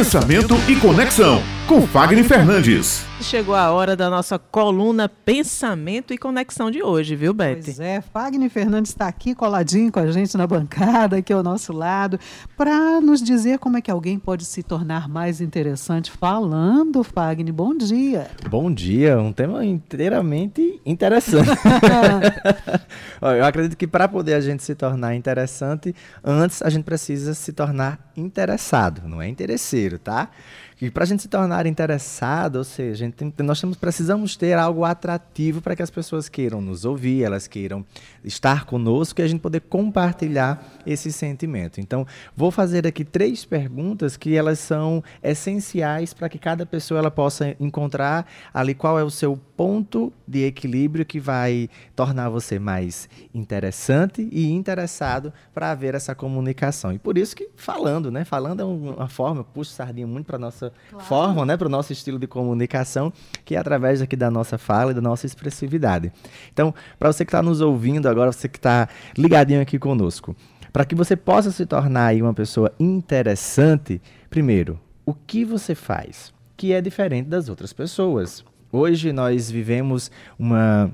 Pensamento e Conexão, com Fagner Fernandes. Chegou a hora da nossa coluna Pensamento e Conexão de hoje, viu, Beth? Pois é, Fagner Fernandes está aqui coladinho com a gente na bancada, aqui ao nosso lado, para nos dizer como é que alguém pode se tornar mais interessante falando, Fagner. Bom dia. Bom dia, um tema inteiramente interessante. Eu acredito que para poder a gente se tornar interessante, antes a gente precisa se tornar interessado, não é interesseiro, tá? E para a gente se tornar interessado, ou seja, tem, nós temos, precisamos ter algo atrativo para que as pessoas queiram nos ouvir, elas queiram estar conosco e a gente poder compartilhar esse sentimento. Então, vou fazer aqui três perguntas que elas são essenciais para que cada pessoa ela possa encontrar ali qual é o seu ponto de equilíbrio que vai tornar você mais interessante e interessado para haver essa comunicação. E por isso que falando, né? Falando é uma forma, puxa sardinha muito para nossa claro. forma, né, para o nosso estilo de comunicação, que é através aqui da nossa fala e da nossa expressividade. Então, para você que está nos ouvindo agora, você que está ligadinho aqui conosco, para que você possa se tornar uma pessoa interessante, primeiro, o que você faz que é diferente das outras pessoas. Hoje nós vivemos uma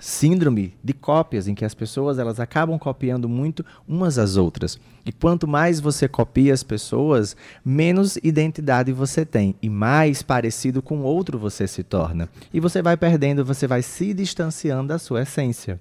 síndrome de cópias em que as pessoas elas acabam copiando muito umas às outras. E quanto mais você copia as pessoas, menos identidade você tem e mais parecido com outro você se torna. E você vai perdendo, você vai se distanciando da sua essência.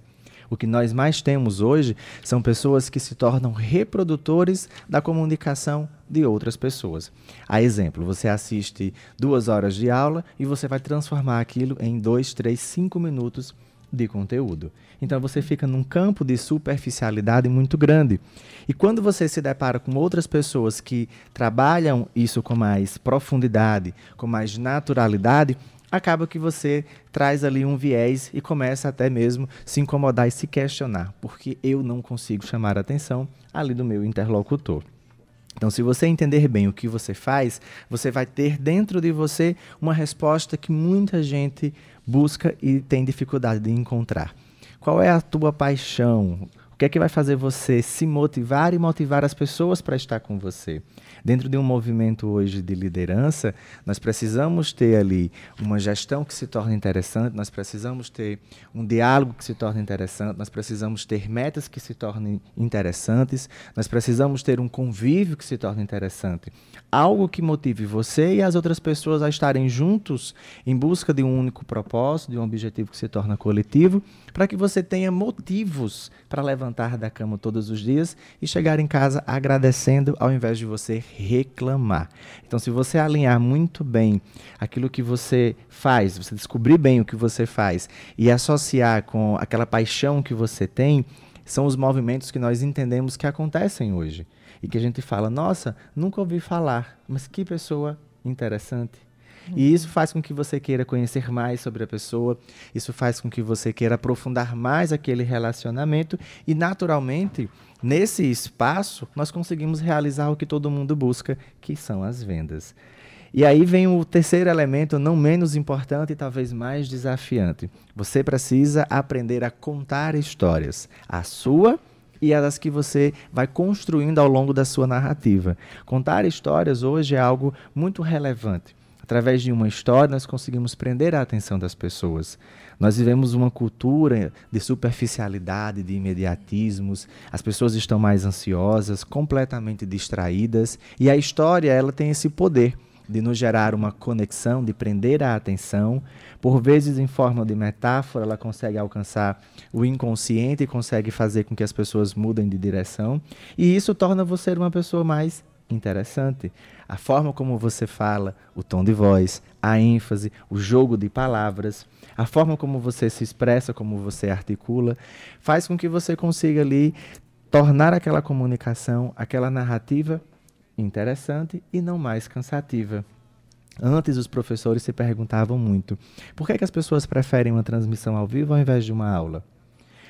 O que nós mais temos hoje são pessoas que se tornam reprodutores da comunicação de outras pessoas. A exemplo, você assiste duas horas de aula e você vai transformar aquilo em dois, três, cinco minutos de conteúdo. Então você fica num campo de superficialidade muito grande. E quando você se depara com outras pessoas que trabalham isso com mais profundidade, com mais naturalidade, acaba que você traz ali um viés e começa até mesmo se incomodar e se questionar, porque eu não consigo chamar a atenção ali do meu interlocutor. Então, se você entender bem o que você faz, você vai ter dentro de você uma resposta que muita gente busca e tem dificuldade de encontrar. Qual é a tua paixão? O que é que vai fazer você se motivar e motivar as pessoas para estar com você? Dentro de um movimento hoje de liderança, nós precisamos ter ali uma gestão que se torne interessante, nós precisamos ter um diálogo que se torne interessante, nós precisamos ter metas que se tornem interessantes, nós precisamos ter um convívio que se torne interessante. Algo que motive você e as outras pessoas a estarem juntos em busca de um único propósito, de um objetivo que se torna coletivo, para que você tenha motivos para levantar da cama todos os dias e chegar em casa agradecendo ao invés de você reclamar. Então, se você alinhar muito bem aquilo que você faz, você descobrir bem o que você faz e associar com aquela paixão que você tem, são os movimentos que nós entendemos que acontecem hoje. E que a gente fala, nossa, nunca ouvi falar, mas que pessoa interessante. E isso faz com que você queira conhecer mais sobre a pessoa, isso faz com que você queira aprofundar mais aquele relacionamento e, naturalmente, nesse espaço, nós conseguimos realizar o que todo mundo busca, que são as vendas. E aí vem o terceiro elemento, não menos importante e talvez mais desafiante. Você precisa aprender a contar histórias, a sua e as que você vai construindo ao longo da sua narrativa. Contar histórias hoje é algo muito relevante. Através de uma história, nós conseguimos prender a atenção das pessoas. Nós vivemos uma cultura de superficialidade, de imediatismos. As pessoas estão mais ansiosas, completamente distraídas, e a história ela tem esse poder de nos gerar uma conexão, de prender a atenção. Por vezes, em forma de metáfora, ela consegue alcançar o inconsciente e consegue fazer com que as pessoas mudem de direção. E isso torna você uma pessoa mais interessante. A forma como você fala, o tom de voz, a ênfase, o jogo de palavras, a forma como você se expressa, como você articula, faz com que você consiga ali tornar aquela comunicação, aquela narrativa interessante e não mais cansativa. Antes, os professores se perguntavam muito: por que, que as pessoas preferem uma transmissão ao vivo ao invés de uma aula?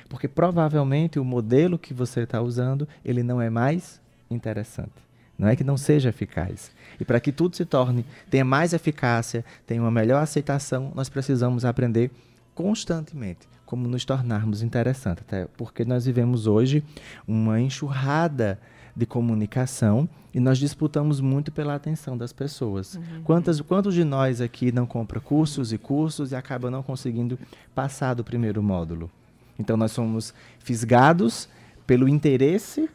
Porque provavelmente o modelo que você está usando ele não é mais interessante. Não é que não seja eficaz. E para que tudo se torne, tenha mais eficácia, tenha uma melhor aceitação, nós precisamos aprender constantemente como nos tornarmos interessantes. Até porque nós vivemos hoje uma enxurrada de comunicação e nós disputamos muito pela atenção das pessoas. Uhum. Quantas, quantos de nós aqui não compra cursos e cursos e acaba não conseguindo passar do primeiro módulo? Então nós somos fisgados pelo interesse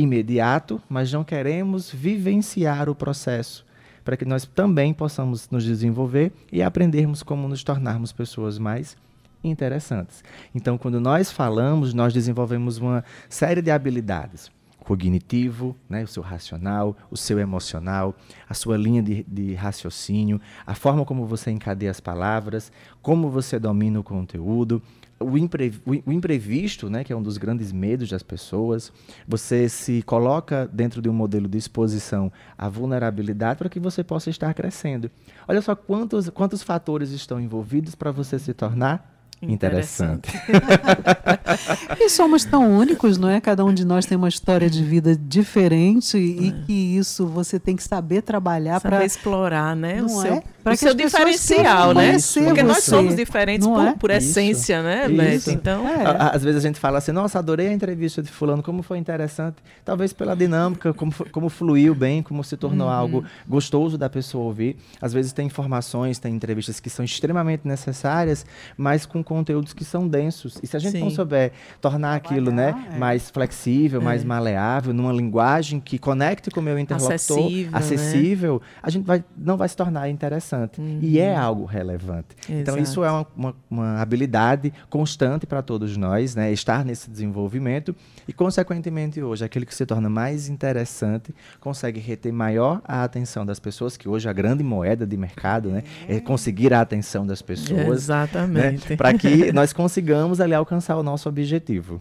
imediato, mas não queremos vivenciar o processo para que nós também possamos nos desenvolver e aprendermos como nos tornarmos pessoas mais interessantes. Então, quando nós falamos, nós desenvolvemos uma série de habilidades cognitivo, né, o seu racional, o seu emocional, a sua linha de, de, raciocínio, a forma como você encadeia as palavras, como você domina o conteúdo, o, impre, o, imprevisto, né, que é um dos grandes medos das pessoas, você se coloca dentro de um modelo de exposição à vulnerabilidade para que você possa estar crescendo. Olha só quantos, quantos fatores estão envolvidos para você se tornar Interessante. e somos tão únicos, não é? Cada um de nós tem uma história de vida diferente é. e que isso você tem que saber trabalhar para explorar, né? o seu, é? O seu diferencial, né? Porque nós somos diferentes por, é? por, essência, isso. né, isso. Então, é. às vezes a gente fala assim: "Nossa, adorei a entrevista de fulano, como foi interessante". Talvez pela dinâmica, como como fluiu bem, como se tornou uhum. algo gostoso da pessoa ouvir. Às vezes tem informações, tem entrevistas que são extremamente necessárias, mas com conteúdos que são densos. E se a gente Sim. não souber tornar aquilo né, é. mais flexível, é. mais maleável, numa linguagem que conecte com o meu interlocutor, acessível, acessível né? a gente vai, não vai se tornar interessante. Uhum. E é algo relevante. Exato. Então, isso é uma, uma, uma habilidade constante para todos nós, né, estar nesse desenvolvimento. E, consequentemente, hoje, aquele que se torna mais interessante consegue reter maior a atenção das pessoas, que hoje a grande moeda de mercado né, é conseguir a atenção das pessoas. Exatamente. Né, para que nós consigamos ali alcançar o nosso objetivo.